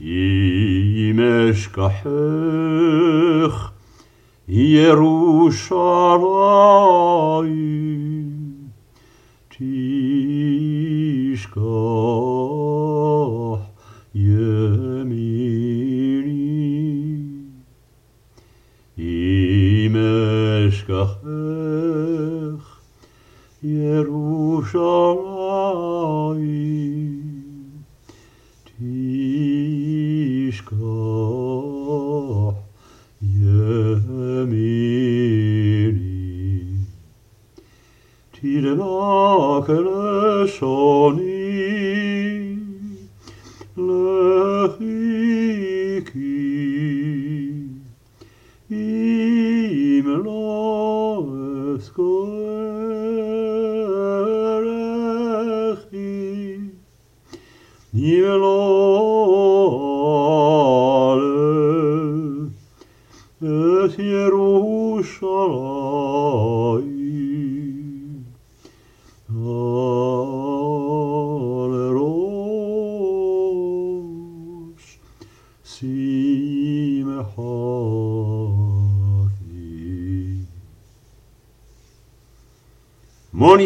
אם אשכחך ירושלים תשכח ימיני אם אשכחך ירושלים schon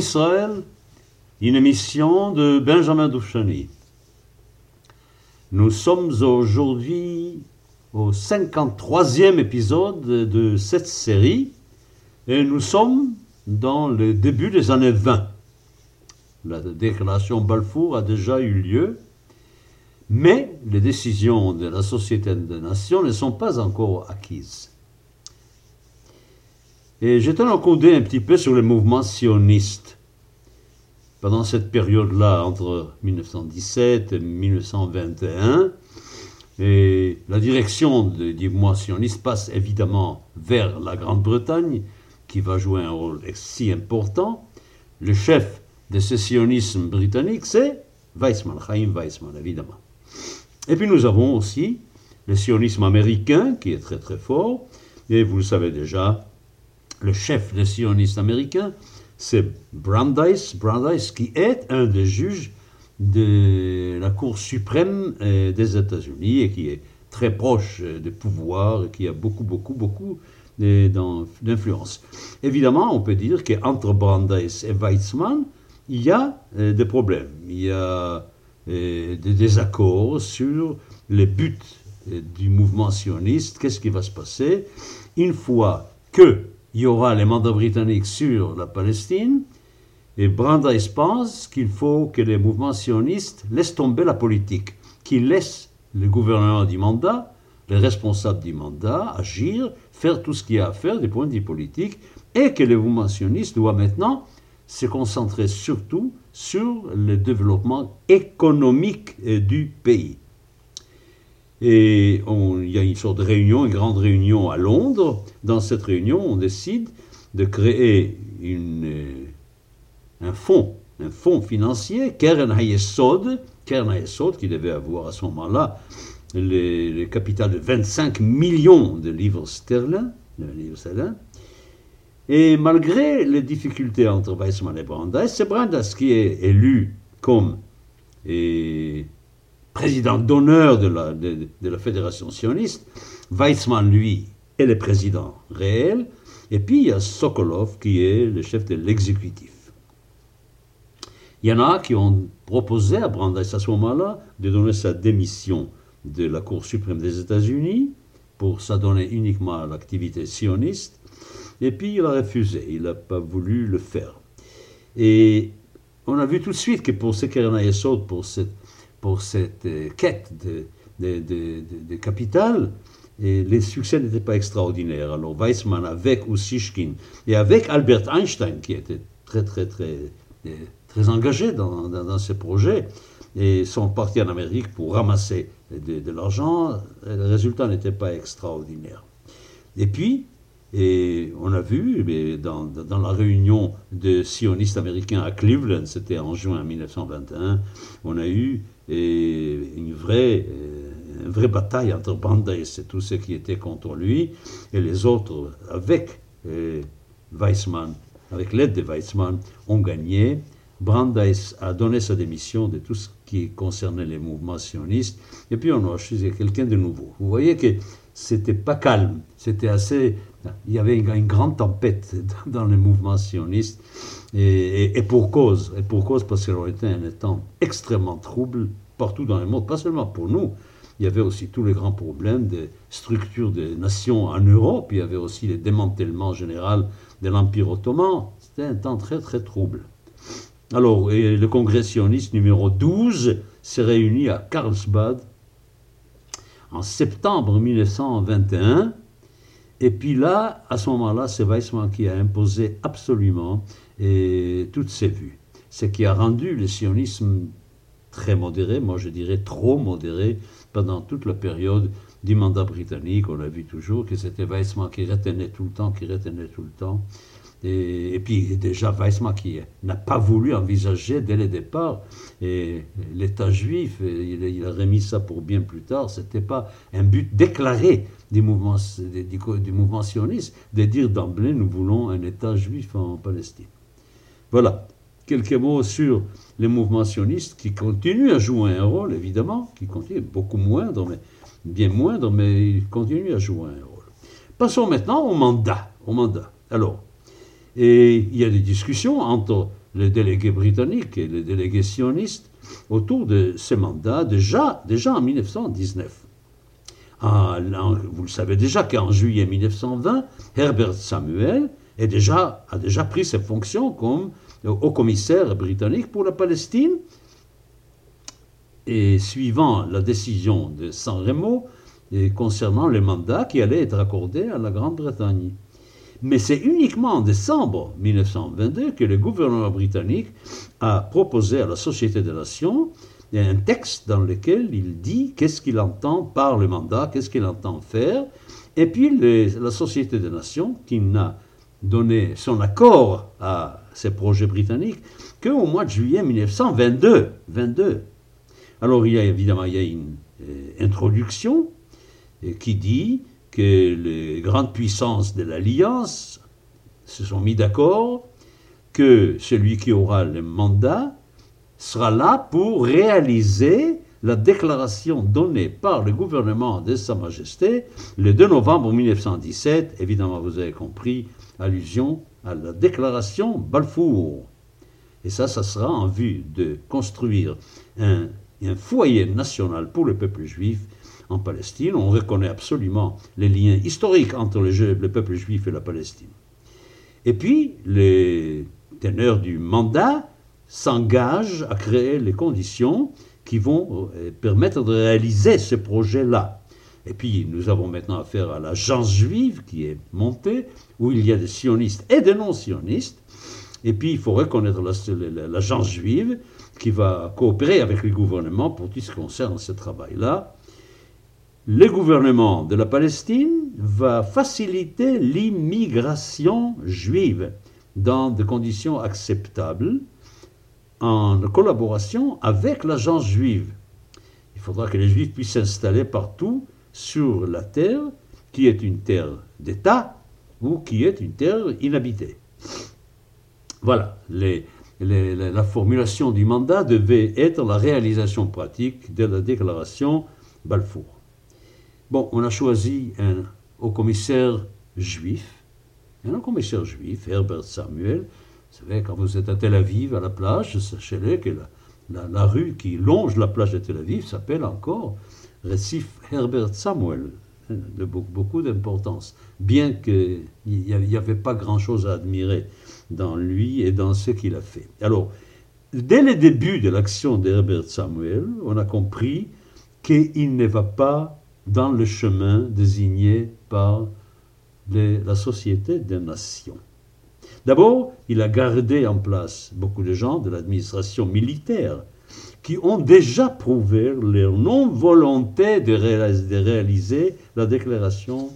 Israël, une émission de Benjamin Douchani. Nous sommes aujourd'hui au 53e épisode de cette série et nous sommes dans le début des années 20. La déclaration Balfour a déjà eu lieu, mais les décisions de la Société des Nations ne sont pas encore acquises. Et j'étais encodé un petit peu sur le mouvement sioniste. Pendant cette période-là, entre 1917 et 1921, et la direction de- du mouvement sioniste passe évidemment vers la Grande-Bretagne, qui va jouer un rôle si important. Le chef de ce sionisme britannique, c'est Weizmann, Chaim Weizmann, évidemment. Et puis nous avons aussi le sionisme américain, qui est très très fort. Et vous le savez déjà, le chef des sionistes américains, c'est Brandeis, Brandeis qui est un des juges de la Cour suprême euh, des États-Unis et qui est très proche euh, du pouvoir et qui a beaucoup, beaucoup, beaucoup euh, d'in- d'influence. Évidemment, on peut dire qu'entre Brandeis et Weizmann, il y a des problèmes. Il y a des désaccords sur les buts du mouvement sioniste. Qu'est-ce qui va se passer? Une fois qu'il y aura les mandats britanniques sur la Palestine et Brandeis pense qu'il faut que les mouvements sionistes laissent tomber la politique, qu'ils laissent le gouvernement du mandat, les responsables du mandat agir, faire tout ce qu'il y a à faire du point de vue politique, et que les mouvements sionistes doivent maintenant se concentrer surtout sur le développement économique du pays. Et il y a une sorte de réunion, une grande réunion à Londres. Dans cette réunion, on décide de créer euh, un fonds, un fonds financier, Keren Hayesod, Keren Hayesod, qui devait avoir à ce moment-là le, capital de 25 millions de livres sterling. Et malgré les difficultés entre Weizmann et Brandeis, c'est Brandeis qui est élu comme et, président d'honneur de la, fédération sioniste. Weizmann, lui, est le président réel. Et puis il y a Sokolov qui est le chef de l'exécutif. Il y en a qui ont proposé à Brandeis à ce moment-là de donner sa démission de la Cour suprême des États-Unis pour s'adonner uniquement à l'activité sioniste. Et puis il a refusé, il n'a pas voulu le faire. Et on a vu tout de suite que pour Sekerna Yesod, pour cette, pour cette euh, quête de, de, de, capital, et les succès n'étaient pas extraordinaires. Alors Weizmann avec Ussishkin et avec Albert Einstein, qui était très très très euh, très engagé dans, dans, dans ces projets, et sont partis en Amérique pour ramasser de, de l'argent. Le résultat n'était pas extraordinaire. Et puis, et on a vu eh dans, dans la réunion de sionistes américains à Cleveland, c'était en juin 1921, on a eu une vraie, eh, une vraie bataille entre Brandeis et tous ceux qui étaient contre lui, et les autres, avec eh, Weizmann, avec l'aide de Weizmann, ont gagné. Brandeis a donné sa démission de tout ce qui concernait les mouvements sionistes, et puis on a choisi quelqu'un de nouveau. Vous voyez que c'était pas calme, c'était assez. Il y avait une, grande tempête dans les mouvements sionistes, et, pour cause, et pour cause parce qu'on était un temps extrêmement trouble partout dans le monde, pas seulement pour nous. Il y avait aussi tous les grands problèmes des structures des nations en Europe, il y avait aussi le démantèlement général de l'Empire ottoman. C'était un temps très très trouble. Alors, le congrès sioniste numéro 12 s'est réuni à Karlsbad en septembre 1921. Et puis là, à ce moment-là, c'est Weissmann qui a imposé absolument et, toutes ses vues. Ce qui a rendu le sionisme très modéré, moi je dirais trop modéré, pendant toute la période du mandat britannique. On a vu toujours que c'était Weissmann qui retenait tout le temps, qui retenait tout le temps. Et, puis déjà, Weissmann qui n'a pas voulu envisager dès le départ l'État juif, il, a remis ça pour bien plus tard, ce n'était pas un but déclaré du mouvement, du, mouvement sioniste de dire d'emblée nous voulons un État juif en Palestine. Voilà, quelques mots sur les mouvements sionistes qui continuent à jouer un rôle, évidemment, qui continuent beaucoup moindre, mais bien moindre, mais ils continuent à jouer un rôle. Passons maintenant au mandat. Au mandat. Alors, et il y a des discussions entre les délégués britanniques et les délégués sionistes autour de ces mandats déjà, déjà en 1919. Ah, vous le savez déjà qu'en juillet 1920, Herbert Samuel a déjà pris ses fonctions comme haut commissaire britannique pour la Palestine. Et suivant la décision de San Remo concernant les mandats qui allaient être accordés à la Grande-Bretagne. Mais c'est uniquement en décembre 1922 que le gouvernement britannique a proposé à la Société des Nations un texte dans lequel il dit qu'est-ce qu'il entend par le mandat, qu'est-ce qu'il entend faire. Et puis la Société des Nations, qui n'a donné son accord à ces projets britanniques qu'au mois de juillet 1922. 22. Alors il y a évidemment il y a une euh, introduction euh, qui dit que les grandes puissances de l'Alliance se sont mis d'accord que celui qui aura le mandat sera là pour réaliser la déclaration donnée par le gouvernement de Sa Majesté le 2 novembre 1917, évidemment vous avez compris, allusion à la déclaration Balfour. Et ça, ça sera en vue de construire un, un foyer national pour le peuple juif en Palestine. On reconnaît absolument les liens historiques entre le, le peuple juif et la Palestine. Et puis, les teneurs du mandat s'engagent à créer les conditions qui vont euh, permettre de réaliser ce projet-là. Et puis, nous avons maintenant affaire à l'agence juive qui est montée, où il y a des sionistes et des non-sionistes. Et puis, il faut reconnaître l'agence juive qui va coopérer avec le gouvernement pour tout ce qui concerne ce travail-là le gouvernement de la Palestine va faciliter l'immigration juive dans des conditions acceptables en collaboration avec l'agence juive. Il faudra que les juifs puissent s'installer partout sur la terre qui est une terre d'État ou qui est une terre inhabitée. Voilà, la formulation du mandat devait être la réalisation pratique de la déclaration Balfour. Bon, on a choisi un haut commissaire juif, un haut commissaire juif, Herbert Samuel. Vous savez, quand vous êtes à Tel Aviv, à la plage, sachez-le que la, rue qui longe la plage de Tel Aviv s'appelle encore Récif Herbert Samuel, de beaucoup, d'importance, bien qu'il n'y avait pas grand-chose à admirer dans lui et dans ce qu'il a fait. Alors, dès le début de l'action d'Herbert Samuel, on a compris qu'il ne va pas dans le chemin désigné par la Société des Nations. D'abord, il a gardé en place beaucoup de gens de l'administration militaire qui ont déjà prouvé leur non-volonté de, réaliser la déclaration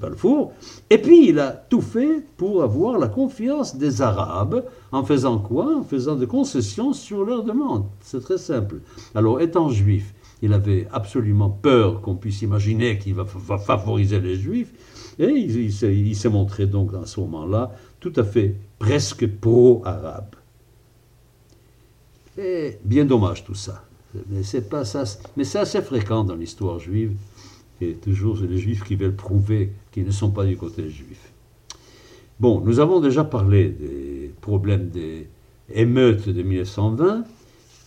Balfour. Et puis, il a tout fait pour avoir la confiance des Arabes en faisant quoi? En faisant des concessions sur leurs demandes. C'est très simple. Alors, étant juif, il avait absolument peur qu'on puisse imaginer qu'il va, favoriser les juifs, et il, s'est montré donc à ce moment-là tout à fait presque pro-arabe. Et bien dommage tout ça. Mais c'est pas ça. Mais c'est assez fréquent dans l'histoire juive. Et toujours, c'est les juifs qui veulent prouver qu'ils ne sont pas du côté juif. Bon, nous avons déjà parlé des problèmes des émeutes de 1920.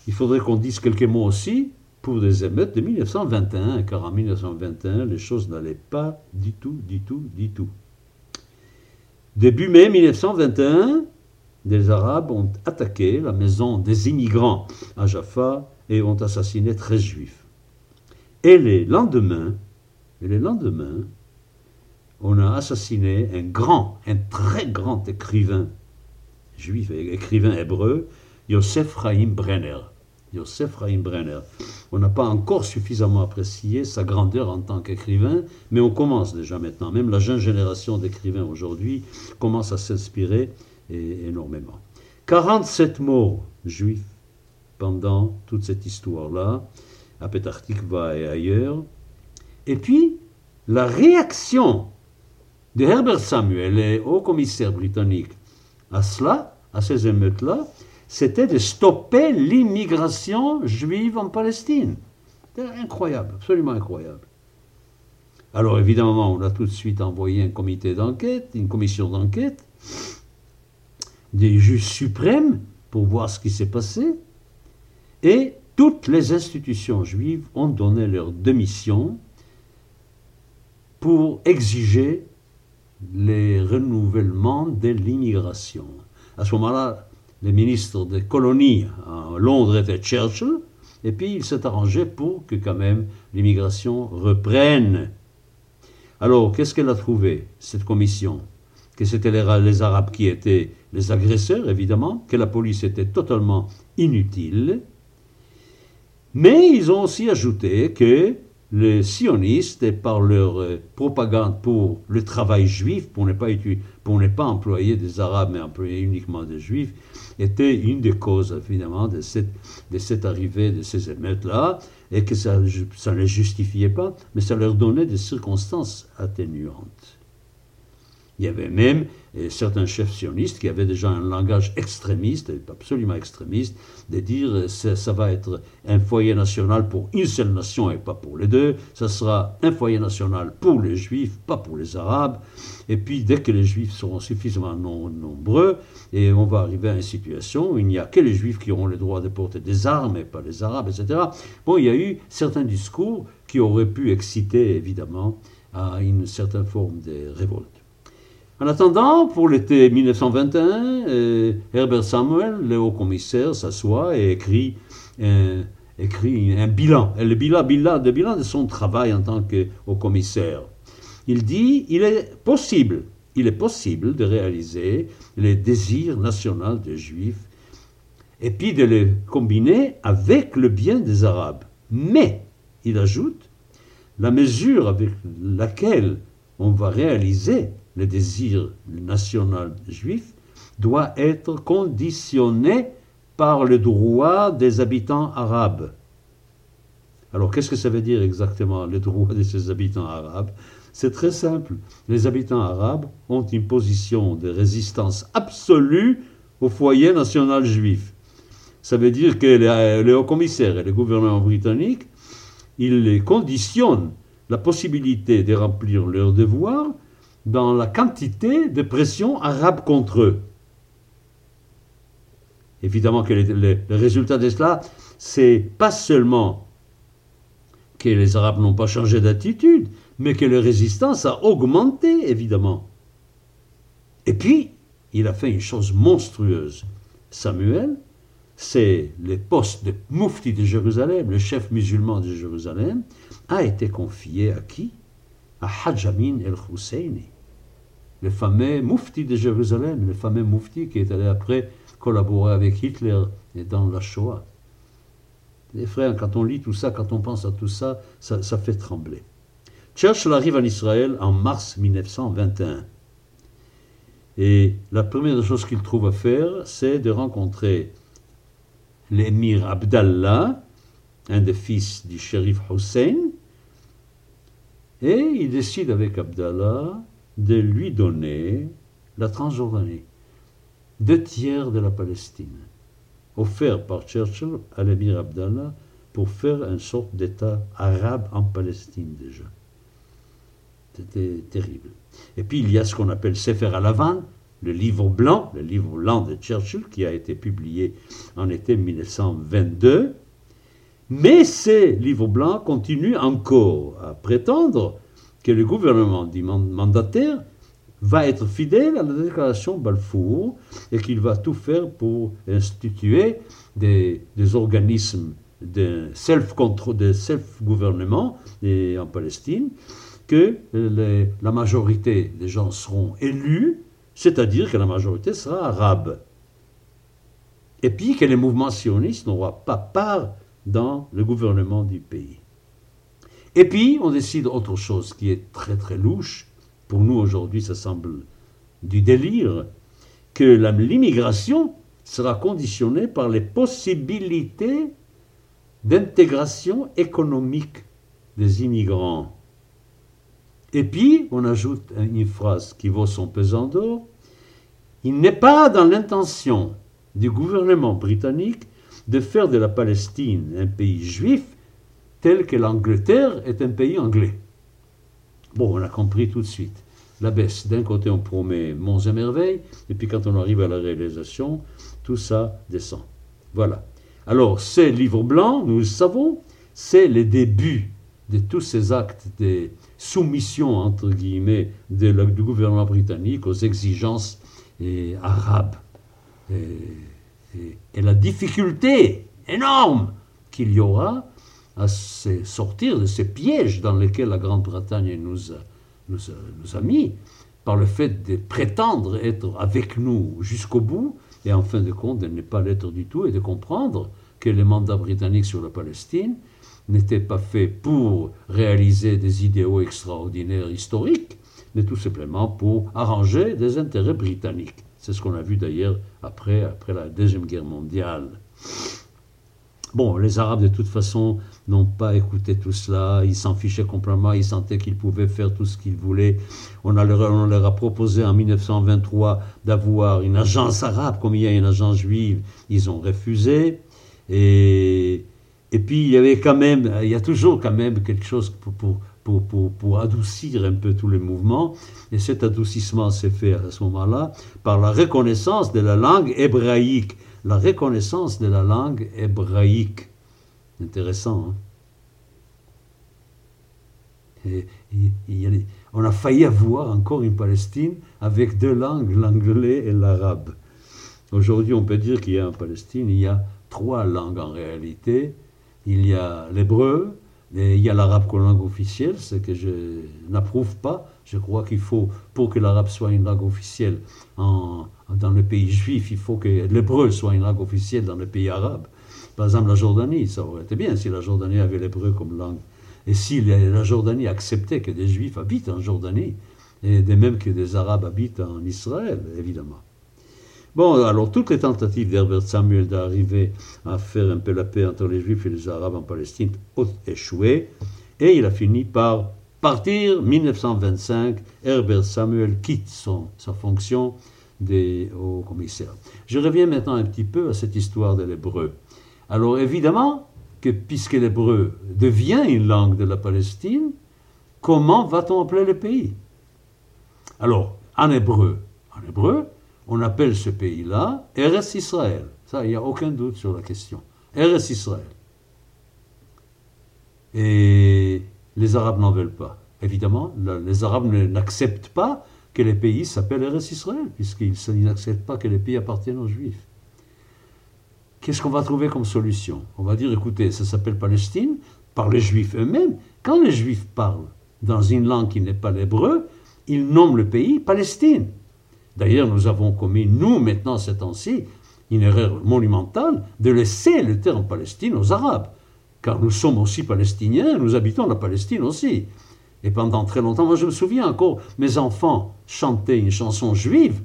Il faudrait qu'on dise quelques mots aussi pour des émeutes de 1921, car en 1921, les choses n'allaient pas du tout, du tout, du tout. Début mai 1921, des Arabes ont attaqué la maison des immigrants à Jaffa et ont assassiné 13 juifs. Et les lendemains, et les lendemains, on a assassiné un grand, un très grand écrivain juif, écrivain hébreu, Yosef Chaim Brenner. Yosef Chaim Brenner. On n'a pas encore suffisamment apprécié sa grandeur en tant qu'écrivain, mais on commence déjà maintenant. Même la jeune génération d'écrivains aujourd'hui commence à s'inspirer énormément. 47 morts juifs pendant toute cette histoire-là, à Petah et ailleurs. Et puis, la réaction de Herbert Samuel, haut commissaire britannique, à cela, à ces émeutes-là, c'était de stopper l'immigration juive en Palestine. C'était incroyable, absolument incroyable. Alors évidemment, on a tout de suite envoyé un comité d'enquête, une commission d'enquête, des juges suprêmes pour voir ce qui s'est passé, et toutes les institutions juives ont donné leur démission pour exiger les renouvellements de l'immigration. À ce moment-là, le ministre des colonies à Londres était Churchill, et puis il s'est arrangé pour que quand même l'immigration reprenne. Alors, qu'est-ce qu'elle a trouvé, cette commission? Que c'était les, les, Arabes qui étaient les agresseurs, évidemment, que la police était totalement inutile, mais ils ont aussi ajouté que les sionistes, par leur euh, propagande pour le travail juif, pour ne, pas employer des Arabes, mais employer uniquement des Juifs, était une des causes, cette, de cette arrivée de ces émeutes-là, et que ça ne les justifiait pas, mais ça leur donnait des circonstances atténuantes. Il y avait même et certains chefs sionistes qui avaient déjà un langage extrémiste, absolument extrémiste, de dire ça, ça va être un foyer national pour une seule nation et pas pour les deux, ça sera un foyer national pour les juifs, pas pour les arabes, et puis dès que les juifs seront suffisamment nombreux, et on va arriver à une situation où il n'y a que les juifs qui auront le droit de porter des armes et pas les arabes, etc. Bon, il y a eu certains discours qui auraient pu exciter évidemment à une certaine forme de révolte. En attendant, pour l'été 1921, euh, Herbert Samuel, le haut commissaire, s'assoit et écrit un, bilan, le bilan, bilan, le bilan de son travail en tant que haut commissaire. Il dit il est possible, il est possible de réaliser les désirs nationaux des Juifs et puis de les combiner avec le bien des Arabes. Mais, il ajoute, la mesure avec laquelle on va réaliser le désir national juif doit être conditionné par le droit des habitants arabes. Alors qu'est-ce que ça veut dire exactement le droit de ces habitants arabes? C'est très simple. Les habitants arabes ont une position de résistance absolue au foyer national juif. Ça veut dire que les, hauts commissaires et le gouvernement britannique, ils conditionnent la possibilité de remplir leurs devoirs dans la quantité de pression arabe contre eux. Évidemment que le, résultat de cela, c'est pas seulement que les Arabes n'ont pas changé d'attitude, mais que la résistance a augmenté, évidemment. Et puis, il a fait une chose monstrueuse. Samuel, c'est le poste de Mufti de Jérusalem, le chef musulman de Jérusalem, a été confié à qui? À Hajjamin el-Husseini le fameux Mufti de Jérusalem, le fameux Mufti qui est allé après collaborer avec Hitler dans la Shoah. Les frères, quand on lit tout ça, quand on pense à tout ça, ça, ça fait trembler. Churchill arrive en Israël en mars 1921. Et la première chose qu'il trouve à faire, c'est de rencontrer l'émir Abdallah, un des fils du shérif Hussein, et il décide avec Abdallah de lui donner la Transjordanie, deux tiers de la Palestine. offert par Churchill à l'émir Abdallah pour faire une sorte d'État arabe en Palestine déjà. C'était terrible. Et puis il y a ce qu'on appelle Sefer Alavan, le livre blanc, le livre blanc de Churchill, qui a été publié en été 1922. Mais ces livres blancs continuent encore à prétendre que le gouvernement du mandataire va être fidèle à la déclaration Balfour et qu'il va tout faire pour instituer des, organismes de self-gouvernement en Palestine, que la majorité des gens seront élus, c'est-à-dire que la majorité sera arabe. Et puis que les mouvements sionistes n'auront pas part dans le gouvernement du pays. Et puis, on décide autre chose qui est très très louche, pour nous aujourd'hui ça semble du délire, que l'immigration sera conditionnée par les possibilités d'intégration économique des immigrants. Et puis, on ajoute une phrase qui vaut son pesant d'or. Il n'est pas dans l'intention du gouvernement britannique de faire de la Palestine un pays juif tel que l'Angleterre est un pays anglais. Bon, on a compris tout de suite. La baisse, d'un côté on promet monts et merveilles, et puis quand on arrive à la réalisation, tout ça descend. Voilà. Alors, ces livres blancs, nous le savons, c'est le début de tous ces actes de soumission, entre guillemets, du gouvernement britannique aux exigences eh, arabes. Et, la difficulté énorme qu'il y aura à sortir de ces pièges dans lesquels la Grande-Bretagne nous a, mis, par le fait de prétendre être avec nous jusqu'au bout, et en fin de compte de ne pas l'être du tout, et de comprendre que les mandats britanniques sur la Palestine n'étaient pas faits pour réaliser des idéaux extraordinaires historiques, mais tout simplement pour arranger des intérêts britanniques. C'est ce qu'on a vu d'ailleurs après, après la Deuxième Guerre mondiale. Bon, les Arabes, de toute façon, n'ont pas écouté tout cela. Ils s'en fichaient complètement. Ils sentaient qu'ils pouvaient faire tout ce qu'ils voulaient. On, a leur, on, a proposé en 1923 d'avoir une agence arabe, comme il y a une agence juive. Ils ont refusé. Et, et puis, il y avait quand même, il y a toujours quand même quelque chose pour, pour, pour, pour, pour adoucir un peu tous les mouvements. Et cet adoucissement s'est fait à ce moment-là par la reconnaissance de la langue hébraïque la reconnaissance de la langue hébraïque. Intéressant. Hein on a failli avoir encore une Palestine avec deux langues, l'anglais et l'arabe. Aujourd'hui, on peut dire qu'il y a en Palestine, il y a trois langues en réalité. Il y a l'hébreu, il y a l'arabe comme langue officielle, ce que je n'approuve pas. Je crois qu'il faut, pour que l'arabe soit une langue officielle en, dans le pays juif, il faut que l'hébreu soit une langue officielle dans le pays arabe. Par exemple, la Jordanie, ça aurait été bien si la Jordanie avait l'hébreu comme langue. Et si la Jordanie acceptait que des juifs habitent en Jordanie, et de même que des arabes habitent en Israël, évidemment. Bon, alors toutes les tentatives d'Herbert Samuel d'arriver à faire un peu la paix entre les juifs et les arabes en Palestine ont échoué, et il a fini par partir. 1925, Herbert Samuel quitte son, sa fonction des hauts commissaires. Je reviens maintenant un petit peu à cette histoire de l'hébreu. Alors évidemment que puisque l'hébreu devient une langue de la Palestine, comment va-t-on appeler le pays? Alors, en hébreu, en hébreu, on appelle ce pays-là Eretz Israël. Ça, il n'y a aucun doute sur la question. Eretz Israël. Et les Arabes n'en veulent pas. Évidemment, les Arabes n'acceptent pas que les pays s'appellent Eretz Israël, puisqu'ils n'acceptent pas que les pays appartiennent aux Juifs. Qu'est-ce qu'on va trouver comme solution? On va dire, écoutez, ça s'appelle Palestine, par les Juifs eux-mêmes. Quand les Juifs parlent dans une langue qui n'est pas l'hébreu, ils nomment le pays Palestine. D'ailleurs, nous avons commis, nous, maintenant, ces temps-ci, une erreur monumentale de laisser le terme Palestine aux Arabes. Car nous sommes aussi palestiniens, nous habitons la Palestine aussi. Et pendant très longtemps, moi je me souviens encore, mes enfants chantaient une chanson juive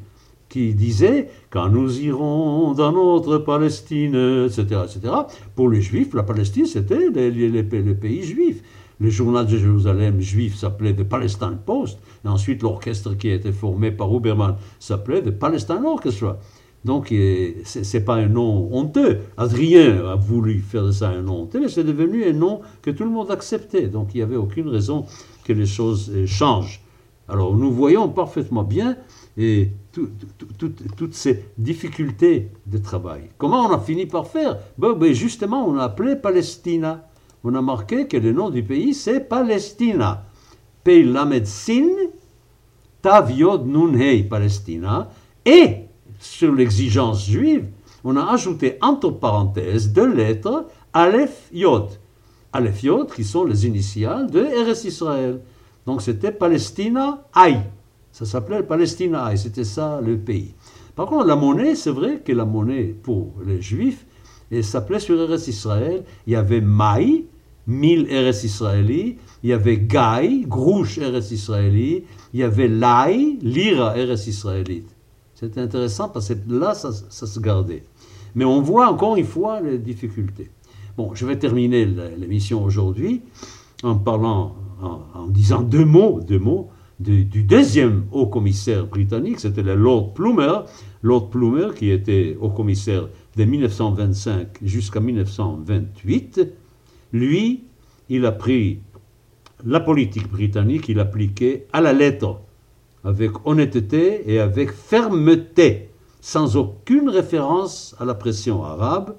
qui disait Quand nous irons dans notre Palestine, etc. etc. Pour les juifs, la Palestine, c'était le pays juif. Le journal de Jérusalem juif s'appelait The Palestine Post, et ensuite l'orchestre qui a été formé par Huberman s'appelait The Palestine Orchestra. Donc, ce n'est pas un nom honteux. Adrien a voulu faire de ça un nom honteux, mais c'est devenu un nom que tout le monde acceptait. Donc, il n'y avait aucune raison que les choses euh, changent. Alors, nous voyons parfaitement bien et toutes ces difficultés de travail. Comment on a fini par faire? Ben, ben, Justement, on a appelé Palestina. On a marqué que le nom du pays, c'est Palestina. Pei la médecine, Taviod Nunhei Palestina. Et sur l'exigence juive, on a ajouté entre parenthèses deux lettres, Aleph Yod. Aleph Yod, qui sont les initiales de Eretz Israël. Donc c'était Palestina Aï. Ça s'appelait Palestina Aï, c'était ça le pays. Par contre, la monnaie, c'est vrai que la monnaie pour les juifs, elle s'appelait sur Eretz Israël, il y avait Maï, 1000 Eretz Israéli, il y avait Gaï, Grouche Eretz Israéli, il y avait Lai, Lira Eretz Israélite. C'était intéressant parce que là, ça, se gardait. Mais on voit encore une fois les difficultés. Bon, je vais terminer l'émission aujourd'hui en parlant, en, disant deux mots, deux mots du, deuxième haut commissaire britannique, c'était le Lord Plumer. Lord Plumer, qui était haut commissaire de 1925 jusqu'à 1928, lui, il a pris la politique britannique, il l'appliquait à la lettre avec honnêteté et avec fermeté, sans aucune référence à la pression arabe,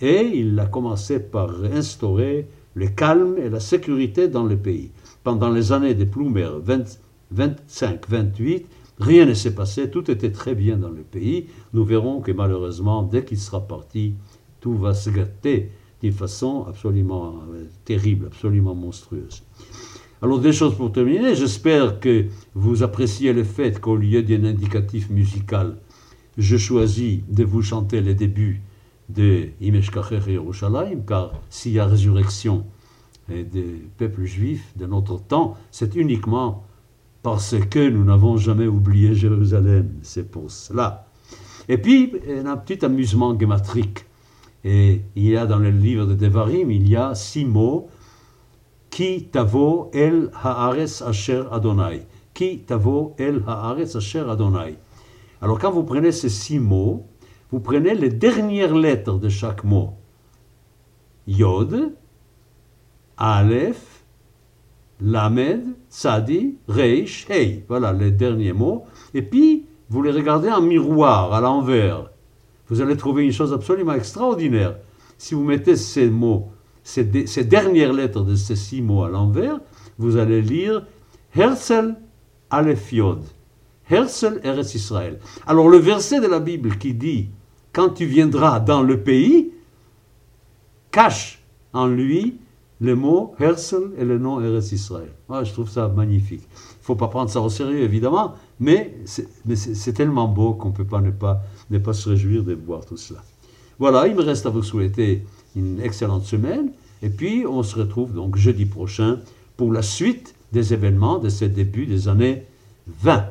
et il a commencé par instaurer le calme et la sécurité dans le pays. Pendant les années des Plumer 25-28, rien ne s'est passé, tout était très bien dans le pays. Nous verrons que malheureusement, dès qu'il sera parti, tout va se gâter d'une façon absolument euh, terrible, absolument monstrueuse. Alors, des choses pour terminer. J'espère que vous appréciez le fait qu'au lieu d'un indicatif musical, je choisis de vous chanter les débuts de Imesh Yerushalayim, car s'il y a résurrection des peuples juifs de notre temps, c'est uniquement parce que nous n'avons jamais oublié Jérusalem. C'est pour cela. Et puis, un petit amusement gématrique. Et il y a dans le livre de Devarim, il y a six mots Ki tavo el haaretz asher Adonai. Ki tavo el haaretz asher Adonai. Alors quand vous prenez ces six mots, vous prenez les dernières lettres de chaque mot. Yod, Aleph, Lamed, Tzadi, Reish, Hey. Voilà les derniers mots. Et puis, vous les regardez en miroir, à l'envers. Vous allez trouver une chose absolument extraordinaire. Si vous mettez ces mots ces, dernières lettres de ces six mots à l'envers, vous allez lire Herzl Aleph Yod. Herzl Eretz Israël. Alors le verset de la Bible qui dit Quand tu viendras dans le pays, cache en lui le mot Herzl et le nom Eretz Israël. je trouve ça magnifique. Il ne faut pas prendre ça au sérieux, évidemment, mais c'est tellement beau qu'on ne peut pas ne, pas ne pas se réjouir de voir tout cela. Voilà, il me reste à vous souhaiter une excellente semaine. Et puis, on se retrouve donc jeudi prochain pour la suite des événements de ce début des années 20.